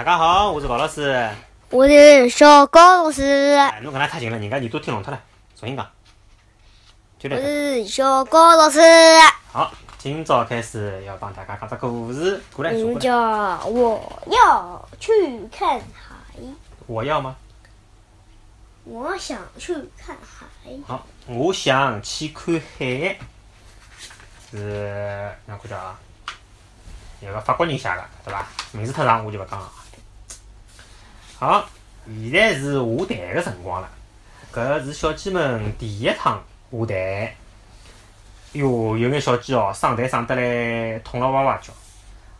大家好，我是高老师。我是小高老师。哎，侬搿能太近了，人家耳朵听聋脱了，重新讲。就我。是小高老师。好，今朝开始要帮大家讲只故事，过来。叫我要去看海，我要吗？我想去看海。好，我想去看海。是哪看叫啊？有个法国人写的，对伐？名字太长，我就勿讲了。好，现在是下台个辰光了。搿是小鸡们第一趟下台。哟，有眼小鸡哦，上台上得来痛了哇哇叫。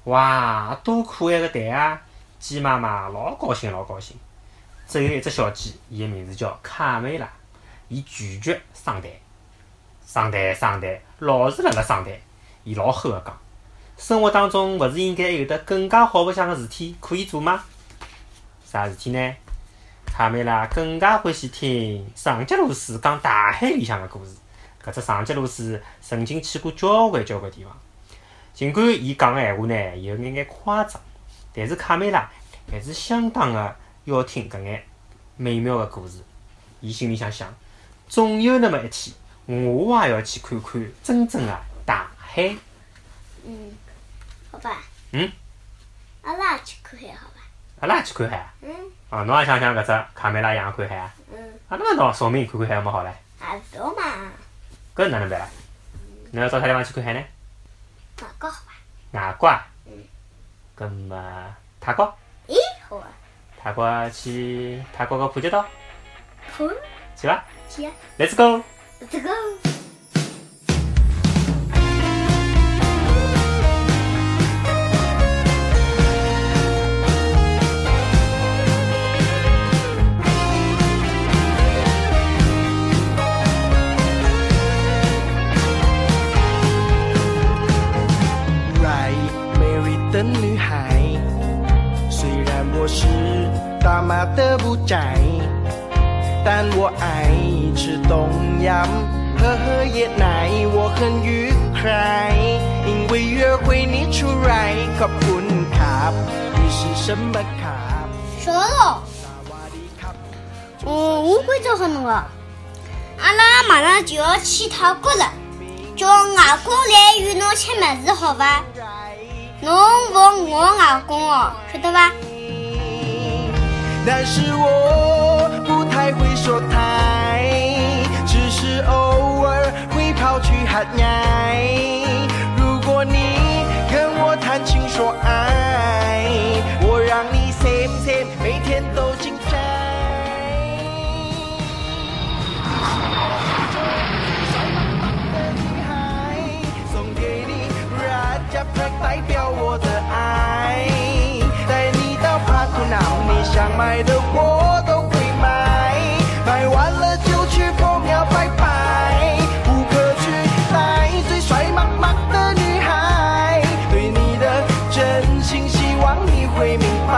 哇，多可爱个台啊！鸡妈妈老高兴老高兴。只有一只小鸡，伊个名字叫卡梅拉，伊拒绝上台。上台上台，老是辣辣上台。伊老吼个讲：生活当中勿是应该有得更加好白相个事体可以做吗？啥事体呢？卡梅拉更加欢喜听上吉鲁斯讲大海里向个故事。搿只上吉鲁斯曾经去过交关交关地方，尽管伊讲个闲话呢有眼眼夸张，但是卡梅拉还是相当个要听搿眼美妙个故事。伊心里想想，总有那么一天，我也要去看看真正个大海。嗯，好吧。嗯。阿拉去看海，好吧。阿拉也去看海啊！嗯啊，侬也想想搿只卡梅拉样看海啊？嗯，阿拉么到崇明看看海么好唻？啊，走嘛，搿哪能办啦？侬要到啥地方去看海呢？哪个好伐？外国啊嗯？搿么泰国？咦，好啊，泰国去泰国个普吉岛可去伐去啊，？Let's go！这个。是大马的不宅，但我爱吃东阳，喝喝椰奶，我很愉快，因为约会你出来，ขอบคุณครับ你是什么ครับ小喽，萨瓦迪卡嗯，我会做很个。阿拉马上就要去泰国了，叫外公来与侬吃么子好伐？侬服我外公哦，晓得伐？ 但是我不太会说太，只是偶尔会跑去喊爱。如果你跟我谈情说爱，我让你 same same 想买的我都会买，买完了就去破庙拜拜，不可取代最帅妈妈的女孩，对你的真心希望你会明白，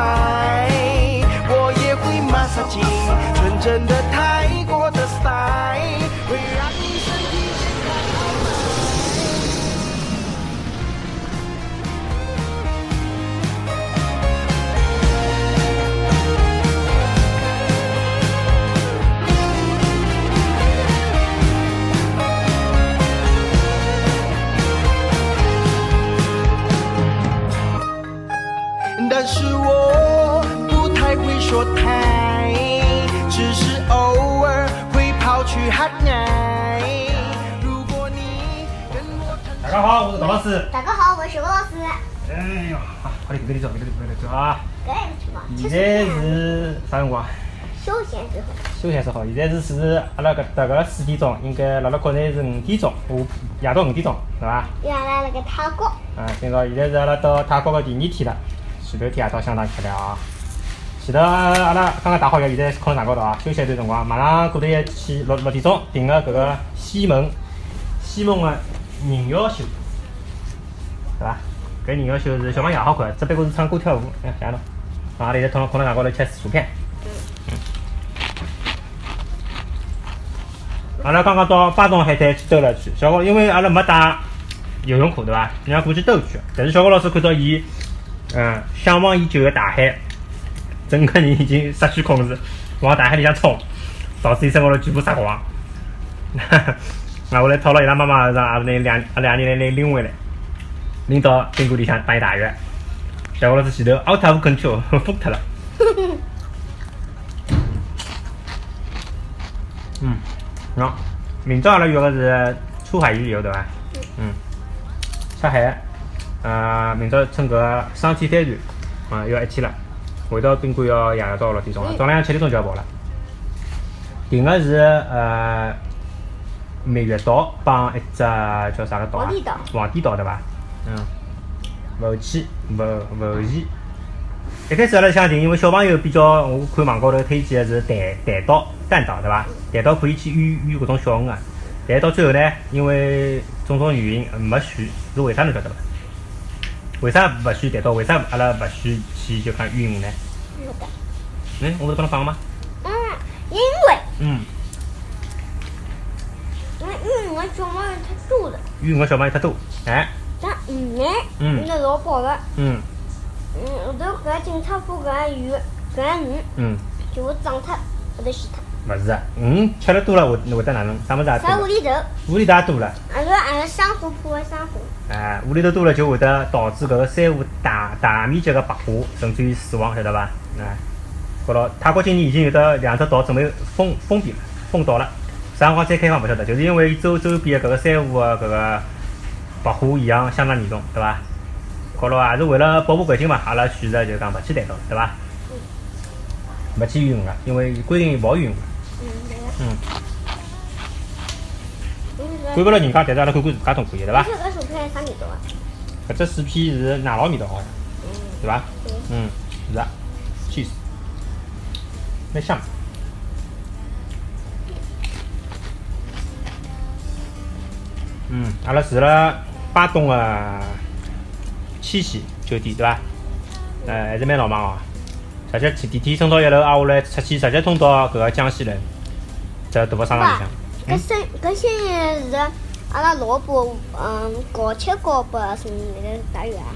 家好，我是高老师。大家好，我是吴老师。哎哟，好，快点，快点走，快点，快点走啊！搿样去嘛？现在是啥辰光？休闲时候。休闲时候，现在是是阿拉搿搭个四点钟，应该辣辣国内是五点钟，下夜到五点钟，是伐？原来那个泰国，啊，今朝现在是阿拉到泰国个第二天了，前头天夜到相当吃力啊。前头阿拉刚刚打好药，现在困辣床高头啊，休息一段辰光，马上过头要去六六点钟订个搿个西门西门个人妖秀，对伐？搿人妖秀是小朋友也好看，只不过是唱歌跳舞，哎，谢谢侬。啊，阿拉现在躺困辣床高头吃薯片。阿拉刚刚到巴东海滩去兜了去，小高因为阿拉没带游泳裤对伐？人家过去兜一圈，但是小高老师看到伊，嗯，向往已久的大海，整个人已经失去控制，往大海里向冲，导致伊身高头全部撒光。那，我来讨了伊拉妈妈，让阿拉那两阿两个人来拎回来，拎到宾馆里向帮伊洗浴。小伙老师前头 out of control，，疯脱了。嗯，喏，明朝阿拉约个是出海游游对伐？嗯，出海，呃，明朝乘搿双天帆船，啊，要一天了。回到宾馆要夜到六点钟了，早浪向七点钟就要跑了。订个是呃蜜月岛帮一只叫啥个岛啊？皇帝岛皇帝岛对伐？嗯，浮起浮浮潜。一开始阿拉想定，因为小朋友比较，我看网高头推荐的是弹弹刀、弹刀对伐？弹刀可以去远远搿种小鱼啊。但是到最后呢，因为种种原因呃没选，是为啥侬晓得伐？为啥勿选弹刀？为啥阿拉勿选去就讲远鱼呢？没得。嗯，我勿是帮侬讲吗？嗯，因为嗯，因为因为我小猫太多了，远鱼个小朋友太多，哎，但鱼呢，嗯那老饱了。嗯嗯，后头搿个警察部搿个鱼，搿个鱼嗯，就会长脱，会得死脱。勿是啊，鱼吃了多了会会得哪能？啥物事也多了，啥无厘头，无厘头也多了。阿拉阿拉珊瑚破的珊瑚，哎，无厘头多了就会得导致搿个珊瑚大大面积个白化，甚至于死亡，晓得伐？哎，高头泰国今年已经有得两只岛准备封封闭了，封岛了，啥辰光再开放勿晓得，就是因为周周边的搿个珊瑚个搿个白化现象相当严重，对伐？高头也是为了保护环境嘛，阿拉选择就讲勿去弹道，对伐？勿去游泳个，因为规定勿好游泳个。嗯，嗯，嗯，管勿了人家，但是阿拉管管自家总可以，对伐？这个薯片啥味道啊？搿只薯片是奶酪味道好像，嗯，对伐？嗯，是啊，cheese，蛮香。嗯，阿拉住了巴东个七喜酒店，对伐？呃，还是蛮浪漫哦。直接去电梯升到一楼，挨下来出去直接通到搿个江西人，这大个商场里向。搿生搿些年是阿拉老婆嗯搞吃搞拨什么那个大员啊？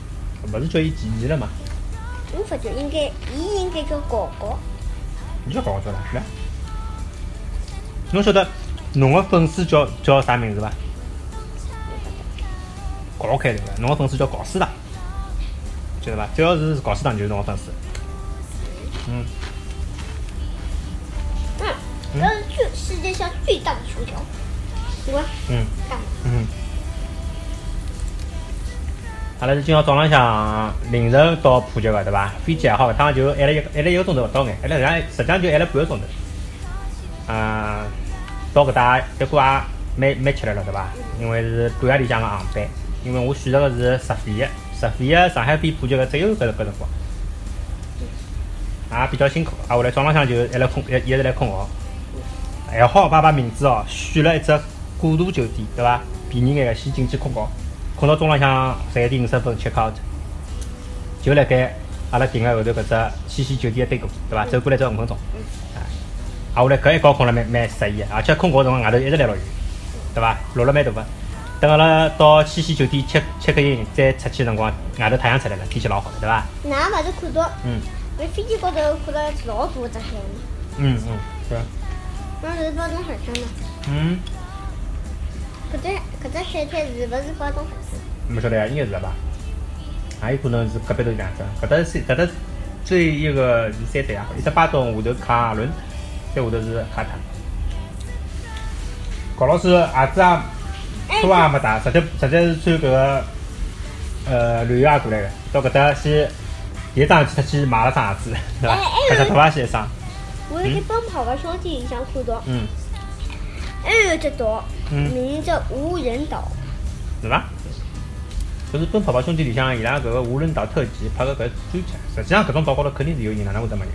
勿是叫伊建议了嘛？我发觉应该，伊应该叫搞搞。你叫搞搞叫了，是伐？侬晓得侬个粉丝叫叫啥名字伐？搞开头个，侬个粉丝叫搞丝糖，晓得伐？只要是搞死党就是侬个粉丝。嗯，嗯，这是最世界上最大的球条？嗯大。嗯。阿拉是今朝早浪向凌晨到普吉个，对伐？飞机也好，搿趟就晚了一个晚了一个钟头勿到眼，晚了实际上实际上就晚了半个钟头。啊，到搿搭结果也蛮蛮吃力了，对伐？因为是半夜里向个航班，因为我选择的是直飞个，直飞个上海飞普吉个只有搿搿辰光，也比较辛苦。啊，后来早浪向就一来困，一一直来困觉。还好爸爸名字哦，选了一只过渡酒店，对伐？便宜眼个，先进去困觉，困到中浪向十一点五十分 check out，就辣盖阿拉订个后头搿只西西酒店的对过，对伐？走过来只五分钟。啊，啊，后来搿一觉困了蛮蛮适意个，而且困觉辰光外头一直在落雨，对伐？落了蛮大个。等阿拉到西溪酒店 check check in 再出去辰光，外头太阳出来了，天气老好的，对伐？哪勿是看到？嗯搿飞机高头看到老大只海呢，嗯嗯，对。那是巴东海滩嘛？嗯，搿只搿只海滩是勿是巴东海滩？没晓得呀，应该是的吧？也有可能是隔壁头两只，搿搭是搿搭最一个是三只呀，一只巴东，下头卡伦，再下头是卡塔。高老师鞋子啊，哎拖也没带，直接直接是穿搿个呃旅游鞋过来的，到搿搭先第一桩去出去买了双鞋子，对伐哎？拍只头发先一双，我辣盖奔跑吧兄弟里向看到，嗯，还有一只岛，嗯名叫无人岛。是伐？就是《奔跑吧兄弟》里向伊拉搿个无人岛特辑拍个搿专辑，实际上搿种岛高头肯定是有人，哪能会得没人？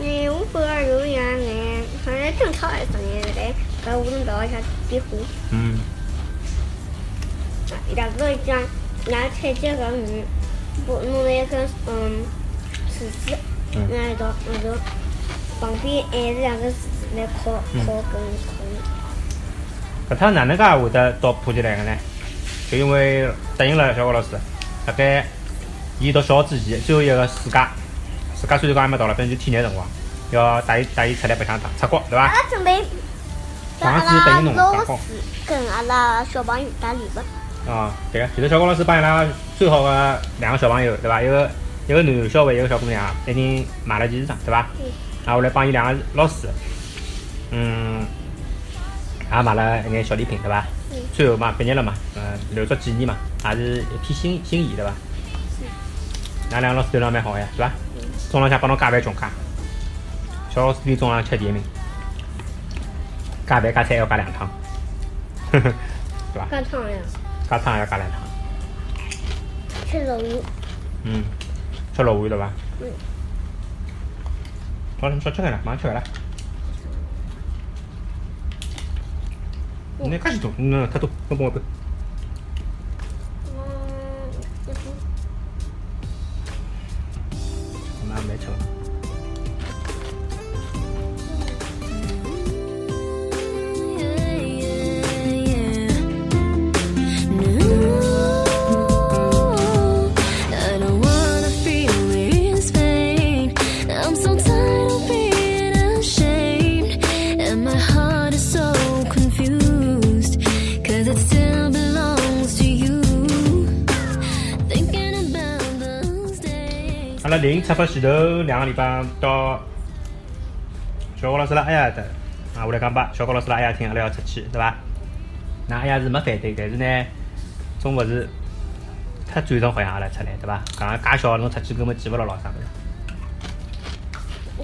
哎，我觉着有样哎，好像正常还是啥人来搿无人岛里向比划。嗯。啊伊拉搿讲，拿采集搿鱼，不弄了一根嗯树枝，嗯拿一道后头旁边还是两个树枝来烤嗯烤根烤鱼。搿趟哪能介会得到普吉来个呢？就因为答应了小高老师，大概伊读小之前最后一个暑假，暑假虽然讲还没到了，反正就体验辰光，要带伊带伊出来白相趟，出国对伐？阿拉准备跟阿上次等侬跟阿拉小朋友打礼物。啊，对个，就是小高老师帮伊拉最好的两个小朋友，对伐？一个一个男小孩，一个小姑娘，一人买了件衣裳，对伐？嗯。然后我来帮伊两个老师，嗯，也买了一眼小礼品，对伐？嗯最后嘛，毕业了嘛，嗯，留作纪念嘛，也是一片心心意，对伐？那两个老师对侬蛮好呀，是伐？中浪向帮侬加饭穷加，小老师比中浪吃第一名，加饭加菜要加两趟，呵呵，对吧？干汤呀，加汤也要加两趟。吃鲈鱼。嗯，吃老碗对吧？嗯。好了，你说吃眼了，马上吃完了。你那介许多，嗯，太多，那帮我搬。出发前头两个礼拜到小高老师拉阿爷的，啊，我来讲吧，小高老师拉阿爷听阿拉要出去，对伐？那阿爷是没反对，但是呢，总勿是太赞成好像阿拉出来，对伐？讲介小侬出去根本见勿牢老啥物事。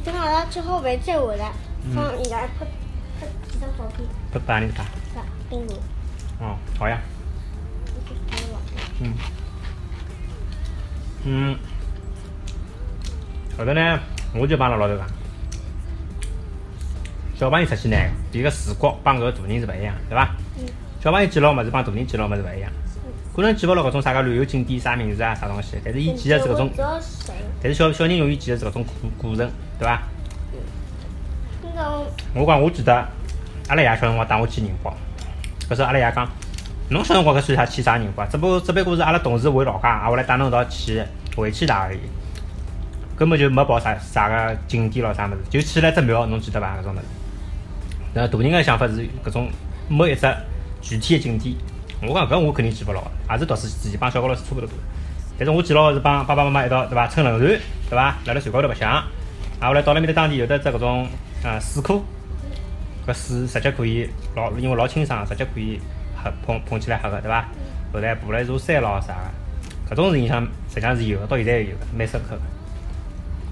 等阿拉吃好饭再回来，嗯帮伊拉拍拍几张照片，不帮人家，是吧？冰炉，哦，好呀。嗯，嗯，后头呢，我就帮阿拉老头讲，小朋友出去呢，伊个视觉帮搿个大人是勿一样，对伐？嗯小朋友记牢物事帮大人记牢物事勿一样，可能记勿牢搿种啥个旅游景点啥名字啊啥东西，但是伊记的是搿种？但是小小人永远记的是搿种过过程，对伐？我讲，我记得阿拉爷小辰光带我去宁波，搿时候阿拉爷讲，侬小辰光搿算啥去啥宁波啊？只不过只不过是阿拉同事回老家，挨下来带侬一道去回去大而已，根本就没跑啥啥个景点咯啥物事，就去了只庙，侬记得伐？搿种物事。那大人个想法是搿种没一只具体个景点，我讲搿我肯定记勿牢，也是读书之前帮小高老师差勿多多。但是我记牢的是帮爸爸妈妈一道对伐？乘轮船对伐？辣辣船高头白相，啊后来到了面搭当地有的只搿种呃水库，搿水直接可以老因为老清爽，直接可以喝碰碰起来喝个对伐？后来爬了一座山咯啥个，搿种是印象实际上是有的，到现在也有个，蛮深刻个。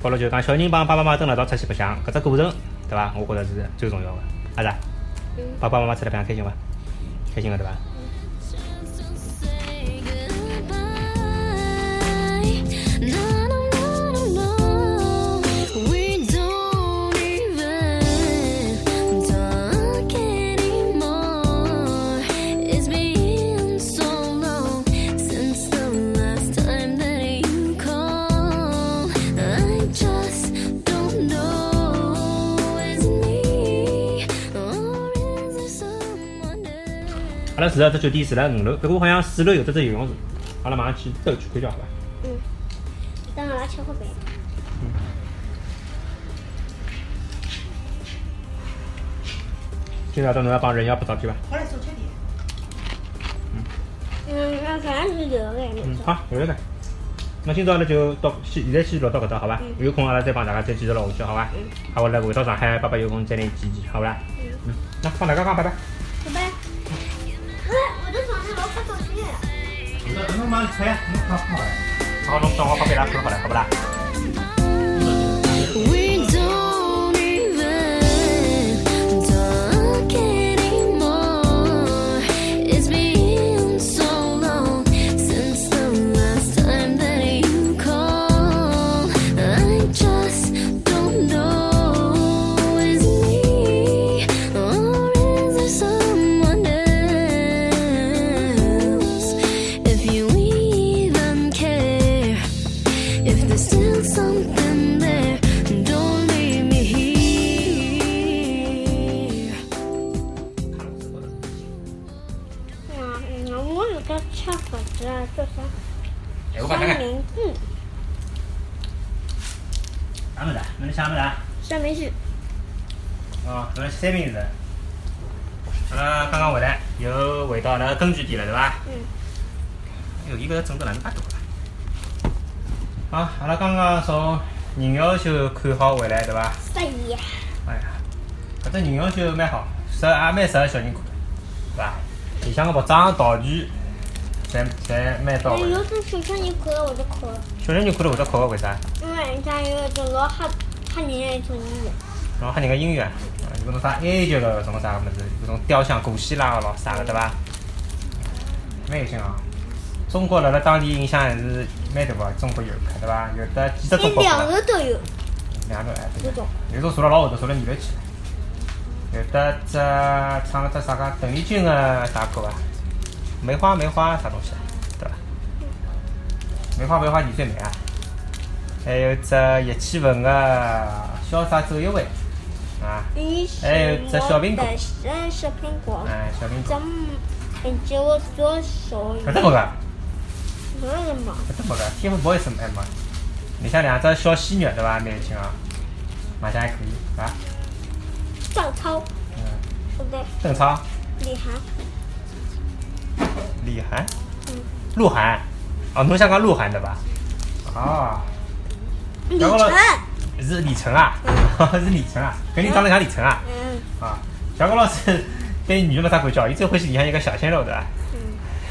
好了，就讲小人帮爸爸妈妈蹲辣一道出去白相，搿只过程对伐？我觉着是最重要的，阿啥？嗯帮爸爸妈妈出来白相开心伐？开心个对伐？阿拉住了只酒店住了五楼，不过好像四楼有得只游泳池，阿拉马上去走去看叫好吧？嗯，等阿拉吃好饭。今朝到侬要帮人妖拍照片伐？好来手吃点。嗯，那反正是留的，嗯，好，有了个。那今朝阿拉就到现现在先录到搿搭，好伐？有空阿拉再帮大家再继续录下去，好伐？好，我来回到上海，爸爸有空再来见见，好不啦？嗯，那帮大家讲拜拜。了。侬忙出呀，侬快好了。好，侬等我把伊拉看好了，好不啦？We 那你想么子？三明治，哦，那是三明治。阿拉刚刚回来，又回到那个根据地了，对伐？嗯。哎哟，伊搿个整得哪能介大啊？好，阿拉刚刚从人妖秀看好回来，对伐？十一，哎呀，搿只人妖秀蛮好，适合也蛮适合小人看，对伐？里向个服装、道具，侪侪蛮到位。哎有种小小人看了我就哭了，小人就看了会得哭个，为啥？因为人家有一种老吓吓人的一种音乐。然后还人个音乐，啊，有搿种啥埃及个搿种啥物事，搿种雕像、古希腊个咯啥个，对伐？蛮有劲啊！中国辣辣当地影响还是蛮大个，中国游客对伐？有的几只中连两国过来，个都有，两个哎对有种。有种坐了老后头，坐了二楼去。有的只唱了只啥个邓丽君个啥歌啊？梅花梅花啥东西啊？对伐？梅花梅花易碎梅啊。还有只叶启文个潇洒走一回啊，还有只小苹果嗯小苹果，哎小苹果怎。么借我左手？搿只没个，没什么。搿只没个天赋 boys 还没。里向两只小鲜肉对伐？蛮有劲啊，卖相还可以啊。邓超，嗯，对不对？邓超、李涵，李涵、嗯，鹿晗，哦，侬想讲鹿晗对伐？哦，李然后呢晨，是李晨啊，是李晨啊，跟你长得像李晨啊。嗯啊，小高老师对女的没啥感觉，伊最欢喜里向一个小鲜肉对伐？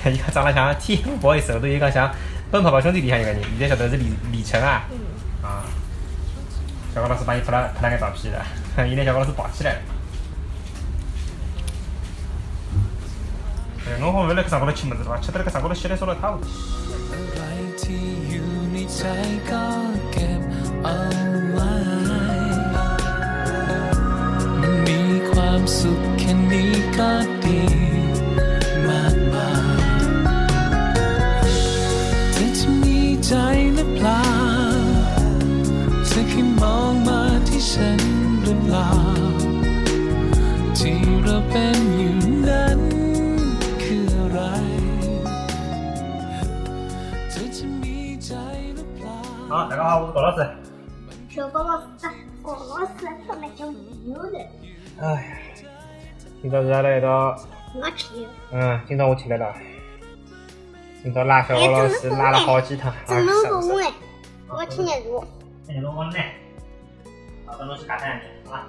嗯 伊讲长得像 TFBOYS 后头伊讲像《奔跑吧兄弟》里向一个人，现在晓得是李李晨啊。嗯，啊，小高老师帮伊拍了拍了个照片的，伊拿小高老师抱起来了。哎，侬好勿要辣搿上高头吃物事了伐？吃得辣搿上高头吸来烧了一塌糊涂。 มีความสุขแค่นี้ก็ดีมากมายเธอจะมีใจหรือเปล่าเธอแค่มองมาที่ฉันหรือเปล่า ที่เราเป็นอยู่นั้นคืออะไร เธอจะมีใจหรือเปล่า 好，大家好，我是高老师。 小高老师，高老师他们讲有的，哎呀，今朝是阿拉一道，我去，嗯，今朝我起来了，今朝拉小高老师拉了好几趟，怎么不问？我听见过。那你侬我来，好，等侬去加餐去，啊。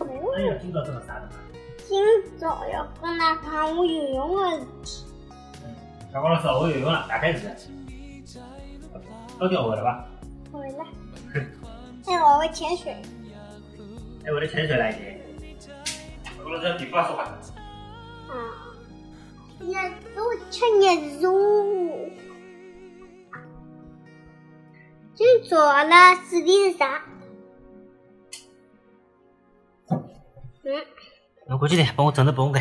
哎呀，今朝真的啥的？今早要跟他看我游泳的事体，小高老师学会游泳了，大概是。到底学会了吧？回来。哎，我会潜水。哎，我的潜水了已经。小高老师皮肤还说话。啊，那都吃你肉。今早了事体是啥？嗯，侬过去点，帮我整的不用改。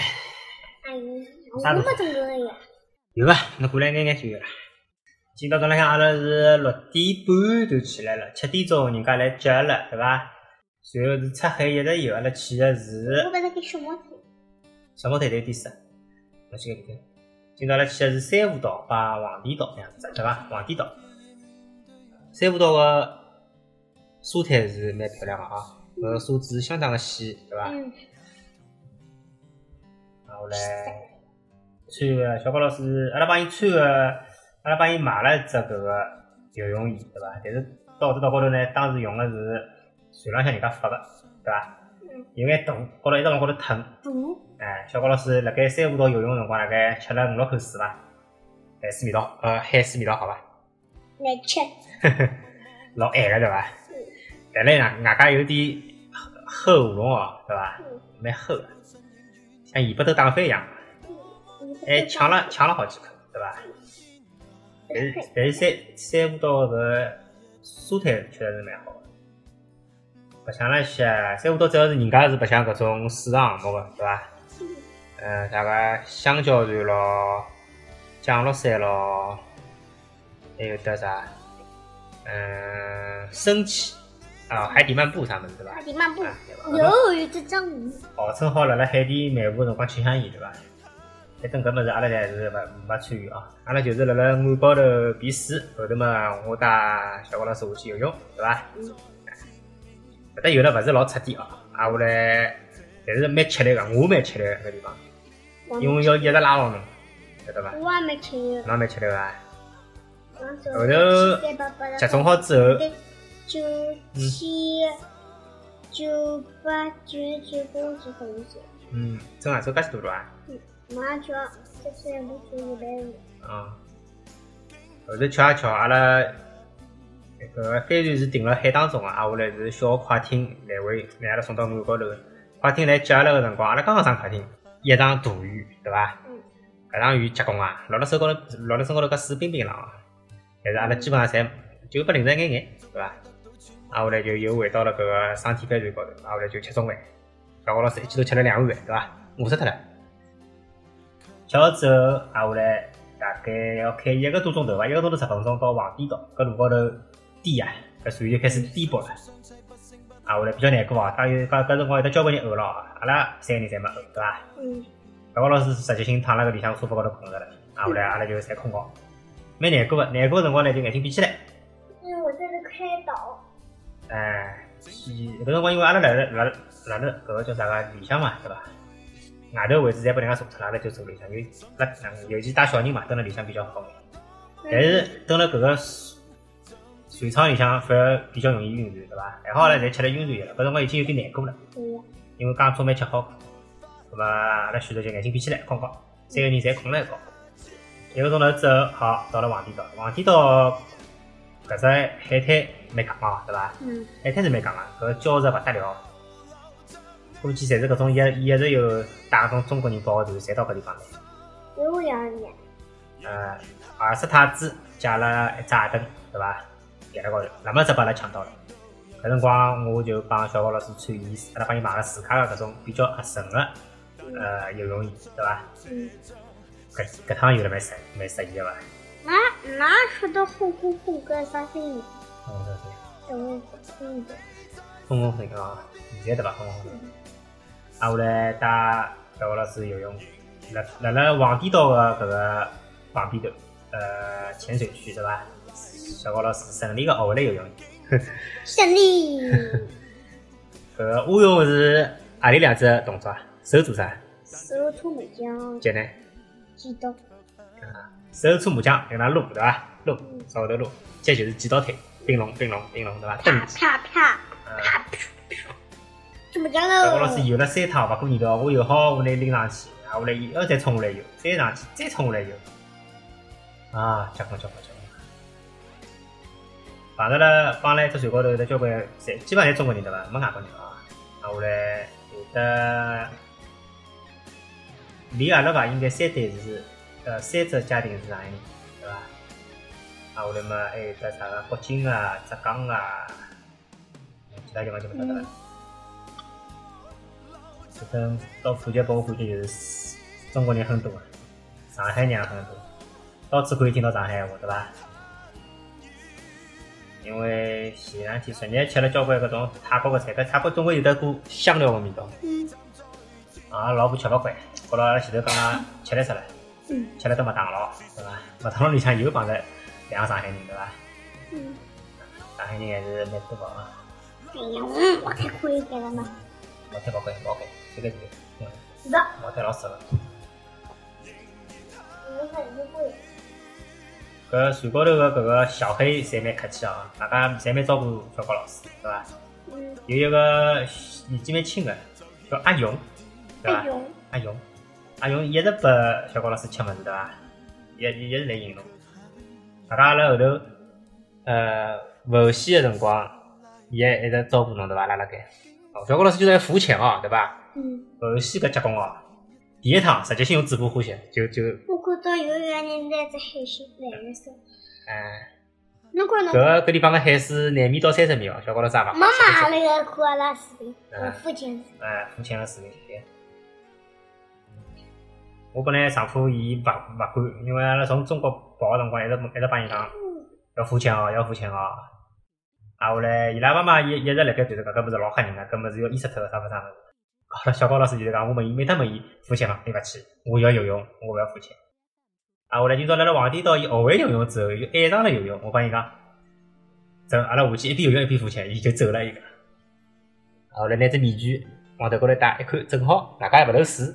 哎呀，我没整过的呀。有啊，侬过来眼眼就有了。今朝早浪向阿拉是六点半就起来了，七点钟人家来接阿拉，对伐？随后是出海一直游，阿拉去的是我把它给小猫听。小毛台头点是，我去看看。今朝阿拉去的是珊瑚岛把黄帝岛这样子，对伐？黄帝岛，珊瑚岛个沙滩是蛮漂亮个啊，搿个沙子相当个细，对伐？嗯，然后来穿个小高老师，阿拉帮伊穿个，阿拉帮伊买了一只搿个游泳衣，对伐？但是到这到高头呢，当时用的是船浪向人家发的，对伐？有眼冻，高头一直往高头腾。不，哎，小高老师辣盖三湖岛游泳个辰光，大概吃了五六口水伐？海水味道，呃，海水味道好伐？来吃。老咸个对伐？但来外外加有点厚喉咙哦，对伐？蛮厚个，像尾巴头打飞一样。还抢了抢了好几口，对伐？但是但是三三五岛搿沙滩确实是蛮好的。白相了一些，三五岛主要是人家是白相搿种水上项目个，对伐？嗯，啥个香蕉船咯，降落伞咯，还有得啥？嗯，升旗啊，海底漫步啥物事对伐海？底漫步？有有只章鱼。号称好辣辣海底漫步个辰光吃香烟，对伐？反正搿物事阿拉侪是勿没参与啊，阿拉就是辣辣岸高头避水，后头嘛我带小高老师下去游泳，对伐？搿搭游了勿是老彻底哦，挨下来，但是蛮吃力个，我蛮吃力个搿地方，因为要一直拉牢侬，晓得伐？我也没吃力，侬蛮吃力个啊。后后头集中好之后，九千九百九十九公斤好像是，嗯，真啊，走介许多路啊？马上就要这次路途一百五。啊。后头瞧一瞧，阿拉搿个帆船是停辣海当中个，挨下来是小快艇来回拿阿拉送到岸高头。快艇来接阿拉个辰光，阿拉刚刚上快艇，一场大雨，对伐？嗯。搿场雨结棍啊，落辣手高头，落辣身高头搿水冰冰浪啊。但是阿拉基本上侪就拨淋着一眼眼，对伐？挨下来就又回到了搿个双体帆船高头，挨下来就吃中饭。小高老师一记头吃了两碗饭，对伐？饿死脱了。吃好之后，挨下来大概要开一个多钟头伐，一个钟头十分钟到黄堤岛，搿路高头低啊，搿船就开始颠簸了。挨下来比较难过啊，当有搿搿辰光有得交关人呕了啊，阿拉三个人侪没呕，对伐？嗯，小高老师直接性躺辣搿里向沙发高头困着了，挨下来阿拉就侪困觉，蛮难过个。难过个辰光呢，就眼睛闭起来。因为我在这开导。哎，伊搿辰光因为阿拉辣辣辣辣辣搿个叫啥个里向嘛，对伐？外头位置侪拨人家坐脱了，阿拉就坐里向，有辣嗯尤其带小人嘛，蹲辣里向比较好。但是蹲辣搿个船舱里向反而比较容易晕船，对伐？还好阿拉侪吃了晕船药了，搿辰光已经有点难过了，因为刚早饭吃好，葛末阿拉选择就眼睛闭起来困觉，三个人侪困了一觉。一个钟头之后，好到了黄帝岛，黄帝岛搿只海滩蛮戆啊，对伐？嗯，海滩是蛮戆个，搿礁石勿得了，估计侪是搿种一一直有带种中国人保个船，侪到搿地方来。有两年。呃，二十太子借了一只矮灯，对伐？盖辣高头，那么只把阿拉抢到了。搿辰光我就帮小高老师穿伊，阿拉帮伊买了自家个搿种比较合身个呃游泳衣，对伐？嗯，搿搿趟游了蛮适蛮适意个伐？哪哪说的轰轰轰个啥声音？嗯，对对。等我听一点。轰轰轰啊！现在对伐？轰轰轰。挨下来带小高老师游泳，辣辣辣黄堤岛个搿个旁边头，呃，浅水区对伐？小高老师顺利个学会了游泳。胜利。搿个蛙泳是阿里两只动作啊？手做啥？手搓麻将，脚呢？记到。啊，手搓麻将，用那撸对伐？撸，手后头撸，脚就是几刀腿，并拢并拢并拢对伐？啪，啪啪啪。怎么讲小高老师？游了三趟，勿过年头我游好，我拿伊拎上去，啊，我来伊要再冲下来游，再上去，再冲下来游，啊，结棍结棍结棍！碰着了帮了一只船高头有得交关，侪基本上侪中国人对伐？没外国人啊。啊，下来有的离阿拉伐，应该三对是呃三只家庭是上海人，对伐？啊，我来嘛还有个啥个北京啊、浙江啊，其他地方就勿晓得了。反正到普吉拨我感觉就是中国人很多啊，上海人也很多，到处可以听到上海话，对吧？因为前两天昨日吃了交关搿种泰国个菜，搿泰国总归有得股香料个味道。嗯啊，老婆吃勿惯，觉着阿拉前头刚刚吃力死了，嗯吃了到麦当劳，对伐？麦当劳里向又碰着两个上海人，对伐？嗯。上海人还是蛮多个啊，哎呀，嗯，我太可以给了嘛。茅台勿贵，勿这个是，嗯，是的，茅台老适合。我很会。搿船高头个搿个小黑侪蛮客气啊，大家侪蛮照顾小高老师，对伐？嗯，有一个年纪蛮轻个，叫阿勇，对伐？阿勇，阿勇一直拨小高老师吃物事，对伐？一一一直来引侬。大家辣后头，呃，浮戏个辰光，伊还一直照顾侬，对伐？辣辣盖。哦，小高老师就是来浮潜哦，对伐？嗯，浮戏搿结棍哦，第一趟直接性用嘴巴呼吸，就就，我看到有一个人在这海星蓝色，哎，侬看侬搿个搿地方个海水廿米到三十米哦，小高老师也勿妈妈。那个看阿拉视频，嗯我父亲哎，父亲个视频。对我本来上课伊勿勿管，因为阿拉从中国跑个辰光一直一直帮伊讲要付钱哦，要付钱哦。啊，后来伊拉妈妈一一直辣盖对着讲，搿勿是老吓人个，搿物事要淹死脱个啥物事啥物事。小高老师就是讲，我问伊，每趟问伊浮潜伐，对勿起，我要游泳，我勿要浮潜。啊，后来今朝辣辣黄帝岛，伊学会游泳之后，又爱上了游泳。我帮伊讲，走，阿拉下去一边游泳一边浮潜，伊就走了一个。后来拿只面具往头高头戴，一看正好，外加也勿漏水。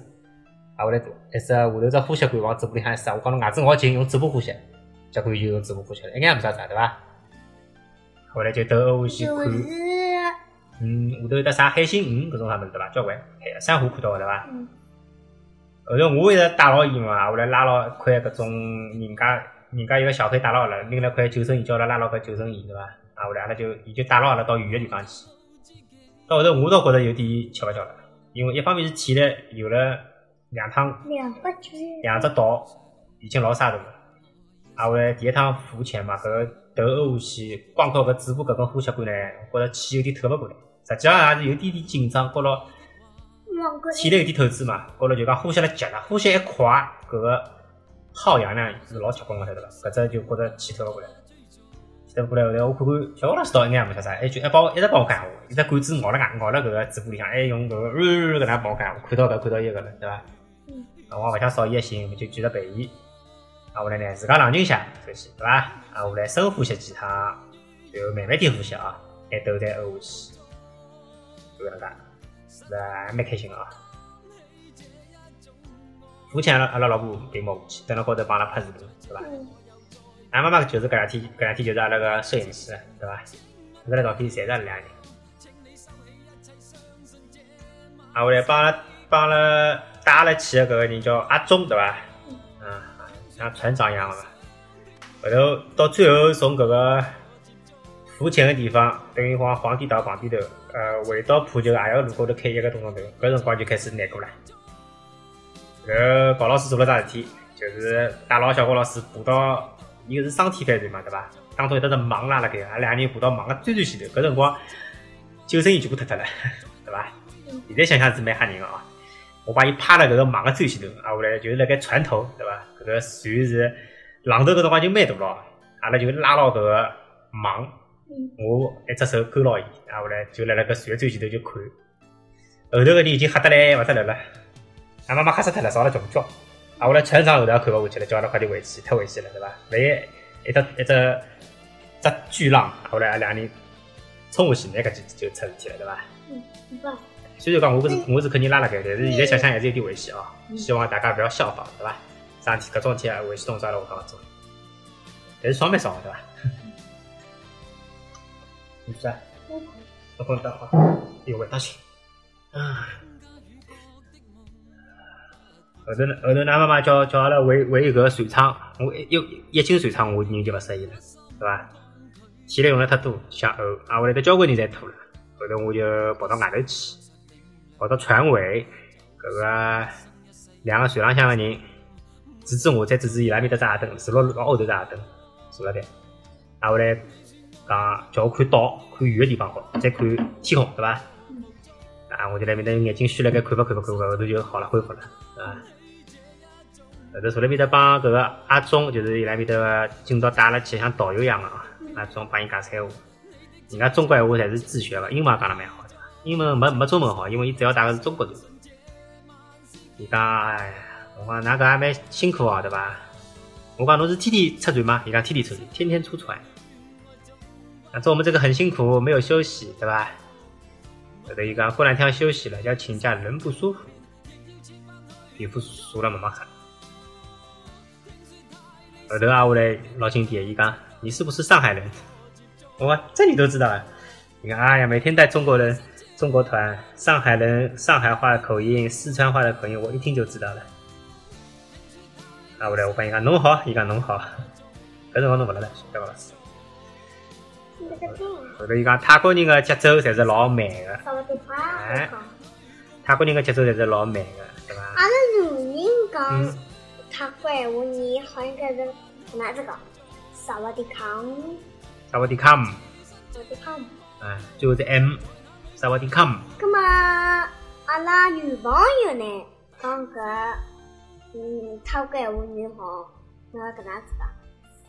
啊，后来一只下头只呼吸管往嘴巴里向一塞，我讲侬牙齿咬紧，用嘴巴呼吸，结果就用嘴巴呼吸了，一眼也没啥子，对伐？后来就到欧去看，就是嗯，下头有得啥海星鱼搿种啥物事对伐？交关海珊瑚看到个对伐？嗯后头我一直带牢伊嘛，后来拉牢一块搿种人家人家一个小黑带牢阿拉，拎了块救生衣叫阿拉拉牢搿救生衣对伐？啊，后来阿拉就伊就带牢阿拉到远个地方去。到后头我倒觉着有点吃勿消了，因为一方面是体力有了两趟两只岛已经老沙大了。啊，后来第一趟浮潜嘛，搿个头欧下去，光靠搿嘴巴搿根呼吸管呢，觉着气有点透勿过来，实际上也是有点点紧张，觉着体力有点透支嘛，觉着就讲呼吸了急了，呼吸一快，搿个耗氧量是老结棍个，晓得伐？搿只就觉着气透勿过来。气透勿过来，后来我看看小王老师倒应该也没晓得啥，还就还帮我一直帮我讲话，一只管子咬了咬咬了搿个嘴巴里向，还用搿个呜搿能帮我讲话，看到搿看到伊个了，对伐？嗯啊，我也勿想扫伊个兴，就继续陪伊。啊，后来呢，自家冷静下，首先对伐？啊，我来深呼吸几趟，然后慢慢点呼吸啊，拿头再呕下去，就搿能介，是的，还蛮开心的啊。浮潜阿拉阿拉老婆并没下去，等了高头帮阿拉拍视频，对吧？俺妈妈就是搿两天，搿两天就是阿拉个摄影师，对吧？搿个照片侪是阿拉两个人。啊，后来帮阿拉帮阿拉带阿拉去的搿个人叫阿忠，对吧？嗯，像船长一样的嘛。后头到最后从搿个浮潜个地方，等于往皇帝岛旁边头，呃，回到普吉也要路高头开一个多钟头，搿辰光就开始难过了。搿高老师做了桩事体，就是带牢小高老师爬到，伊个是双体帆船嘛，对伐？当中有得只网拉辣盖，阿拉两个人爬到网个最最前头，搿辰光救生衣全部脱脱了，对伐？现在想想是蛮吓人个啊！我把伊趴辣搿个网个最前头，啊，后来就是辣盖船头，对伐？搿个船是浪头搿辰光就蛮大咯，阿拉就拉牢搿个网，我一只手勾牢伊，啊，后来就辣辣搿船最前头就看，后头个人已经吓得来勿得了了。俺妈妈吓死脱了，上了穷叫。啊，后来船长后头也看勿下去了，叫阿拉快点回去，太危险了，对伐？万一一只一只只巨浪，后来两个人冲下去，那搿就就出事体了，对伐？嗯，不，虽然讲我不是我是肯定拉辣盖，但是现在想想还是有点危险哦。希望大家勿要效仿，对伐？啥事体搿种事体啊危险动作阿拉下趟做。但是爽蛮爽的，对伐？你是啊？我混蛋啊！有味道去。啊。后头呢，后头，㑚妈妈叫叫阿拉回回搿个船舱，我一一一进船舱，我人就勿适意了，对吧？体力用了太多，想呕，啊，我来得交关人侪吐了。后头我就跑到外头去，跑到船尾，搿个两个船浪向个人指指我，再指指伊拉面搭只矮凳，坐辣老后头只矮凳，坐辣盖。啊，我来讲叫我看岛，看远个地方好，再看天空，对伐？啊，我就辣面搭眼睛虚了，该看勿看勿看勿，后头就好了，恢复了，啊。后头坐辣面搭帮搿个阿忠，就是伊拉面搭个今朝带阿拉去像导游一样个啊，阿忠帮伊讲菜话。人家中国闲话侪是自学个，英文讲得蛮好，对伐？英文没没中文好，因为伊主要带个是中国人。伊讲，哎，我讲㑚搿也蛮辛苦哦，对伐？我讲侬是天天出船吗？伊讲天天出船，天天出船。反正我们这个很辛苦，没有休息，对吧？有的一个过两天要休息了，要请假，人不舒服，皮肤熟了慢慢看。后头啊，我来老经典，伊讲你是不是上海人？我这你都知道啊？你看，哎呀，每天带中国人、中国团，上海人上海话的口音、四川话的口音，我一听就知道了。啊，我来我帮伊讲侬好，伊讲侬好，搿辰光侬勿辣了，小高老师。后头伊讲泰国人个节奏侪是老慢个？哎泰国人个节奏侪是老慢的，对伐？阿拉女人讲嗯泰国闲话，你好像搿是哪只讲？萨瓦迪康，萨瓦迪卡姆，萨瓦迪康。啊，最后是 M，萨瓦迪卡姆。葛么，阿拉女朋友呢讲搿，嗯，泰国闲话你好，那搿能子讲？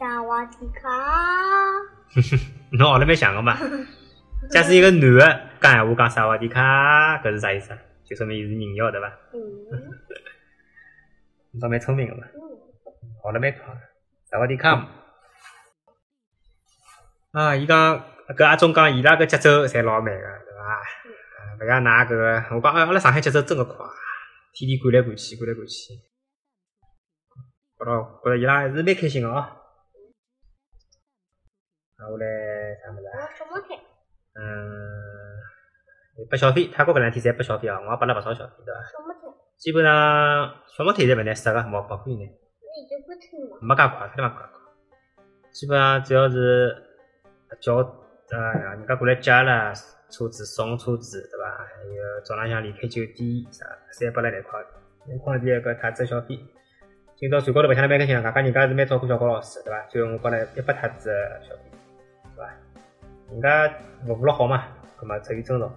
萨瓦迪卡，侬学了蛮像个嘛。假使一个男的讲闲话讲萨瓦迪卡，搿是啥意思啊？就说明伊是人妖对伐？嗯你倒蛮聪明个嘛，嗯，学了蛮快。萨瓦迪卡。啊，伊讲搿阿忠讲伊拉搿节奏侪老慢个，对伐？啊，搿家㑚搿个，我讲，哎，阿拉上海节奏真个快，天天赶来赶去，赶来赶去。觉着觉着伊拉还是蛮开心个哦。啊，我来啥物事啊？什么菜？嗯，拨小费，泰国搿两天侪拨小费啊，我也拨了勿少小费，对伐？什么菜？基本上小毛腿侪勿难杀个，毛毛可以拿，那已经不听了。没介快，太他妈快快。基本上只要是叫呃人家过来接了车子送车子，对伐？还有早浪向离开酒店啥，侪拨了廿块，两块钿一个太子小费。今朝船高头白相得蛮开心个，外加人家是蛮照顾小高老师，对伐？最后我拨了一百塔子个小费？人家服务了好嘛，葛末出于尊重，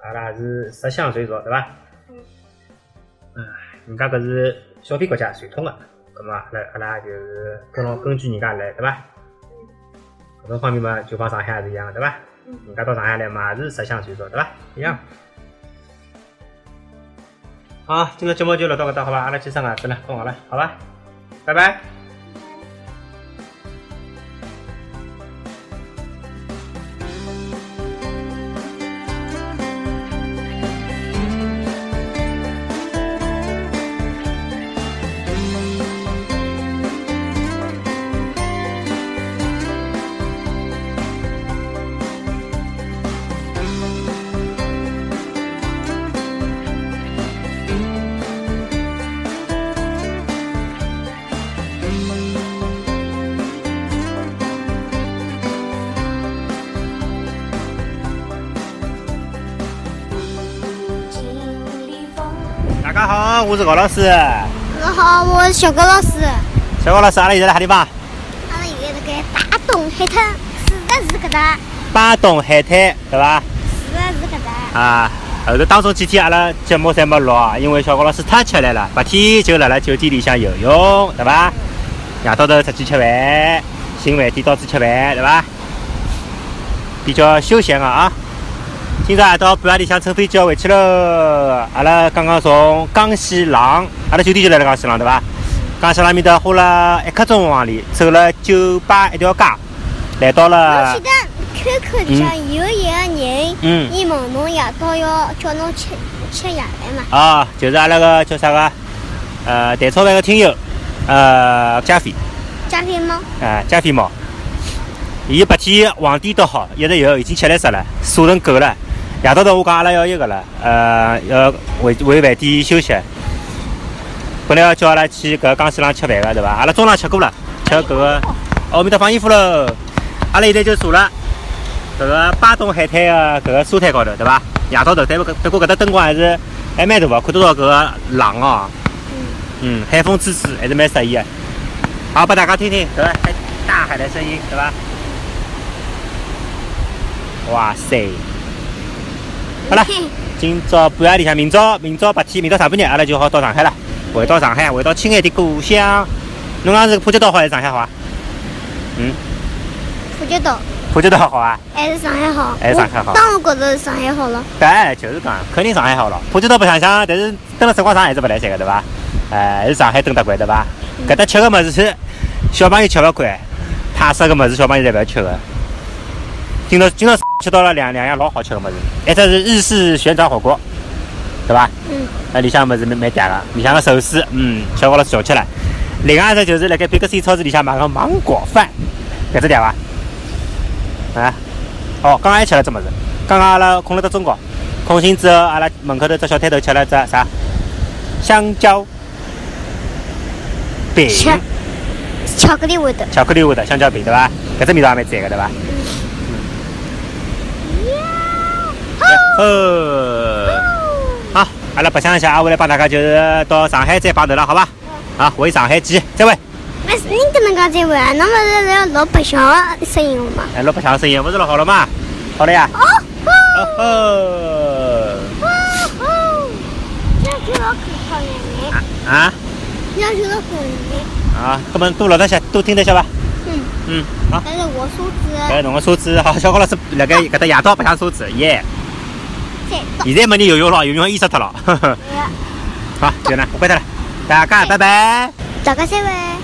阿拉也是十相随俗，对伐？嗯，人家搿是消费国家传统个，葛末阿拉阿拉就是跟牢根据人家来，对伐？搿种方面嘛，就帮上海也是一样个，对伐？人家到上海来嘛，也是十相随俗，对伐？一样。好，今朝节目就录到搿搭，好伐？阿拉去上牙齿了，困觉了，好伐？拜拜。好，我是高老师。你好，我是小高老师。小高老师，阿拉现在在啥地方？阿拉现在辣盖大东海滩，是的是搿搭，巴东海滩，对伐？是的是搿搭。啊，后头当中几天阿拉节目侪没录啊，因为小高老师太吃力了，白天就辣辣酒店里向游泳，对伐？夜到头出去吃饭，寻饭店到处吃饭，对伐？比较休闲个啊。今朝夜到半夜里向乘飞机要回去喽。阿拉刚刚从江西廊，阿拉酒店就辣辣江西廊，对伐？江西廊面搭花了一刻钟往里，走了酒吧一条街，来到我了记得 QQ 里向有一个人，嗯伊问侬夜到要叫侬吃吃夜饭嘛？啊，就是阿拉个叫啥个，呃，蛋炒饭个听友，呃，加菲，加菲猫，啊，加菲猫。伊白天黄点倒好，一直有，已经吃力死了，瘦成狗了。夜到头我讲阿拉要一个了，呃，要回回饭店休息。本来要叫阿拉去搿江西廊吃饭个，对伐？阿拉中浪吃过了，吃搿个，哦，面搭放衣服喽。阿拉现在就坐了搿个巴东海滩个搿个沙滩高头，对伐？夜到头，但不不过搿搭灯光还是还蛮大个，看得到搿个浪哦。嗯，海风吹吹还是蛮适意个。好，拨大家听听搿个海大海的声音，对伐？哇塞！好了，今朝半夜里向，明朝明朝白天，明朝上半日，阿拉就好到上海了，回到上海，回到亲爱的故乡。侬讲是普吉岛好还是上海好啊？嗯，普吉岛普吉岛好啊？还是上海好？还是上海好我当然觉着上海好了。对，就是讲，肯定上海好了。普吉岛白相相，但是蹲了辰光长还是勿来三个，对伐？哎，还是上海蹲得惯，对伐？搿搭吃个物事是小朋友吃勿惯，泰式个物事小朋友侪勿要吃个。今朝今朝吃到了两两样老好吃个物事，一只是日式旋转火锅，对吧？嗯。那里向物事蛮蛮嗲个，里向个寿司，嗯，小高老师笑吃了。另外一只就是辣盖 Big C 超市里向买个芒果饭，搿只嗲伐？啊？哦，刚刚还吃了只物事，刚刚阿拉困了到中觉，困醒之后，阿拉门口头只小摊头吃了只啥？香蕉饼，巧克力味的。巧克力味的香蕉饼，对伐？搿只味道也蛮赞个，对伐？哦，好，阿拉白相一下，阿下来帮大家就是到上海再碰头了，好吧？好，回上海见，再会。那是你搿能介再问啊？那么是要老白相的声音了嘛？哎，老白相的声音，不是录好了吗？好了呀。哦哦吼，哦哦，要求老可靠人，啊要求老可人。啊，搿么多录得下，多听得下吧？嗯，嗯，好。但是我梳子搿侬个车子，好，小高老师辣盖搿搭夜到白相车子，耶！现在没人游泳了，游泳淹死脱了。好，就这样，我关脱了，大家拜拜。大家再会。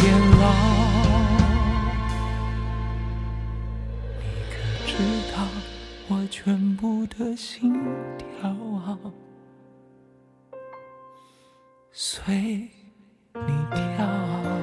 全部的心跳啊，随你跳。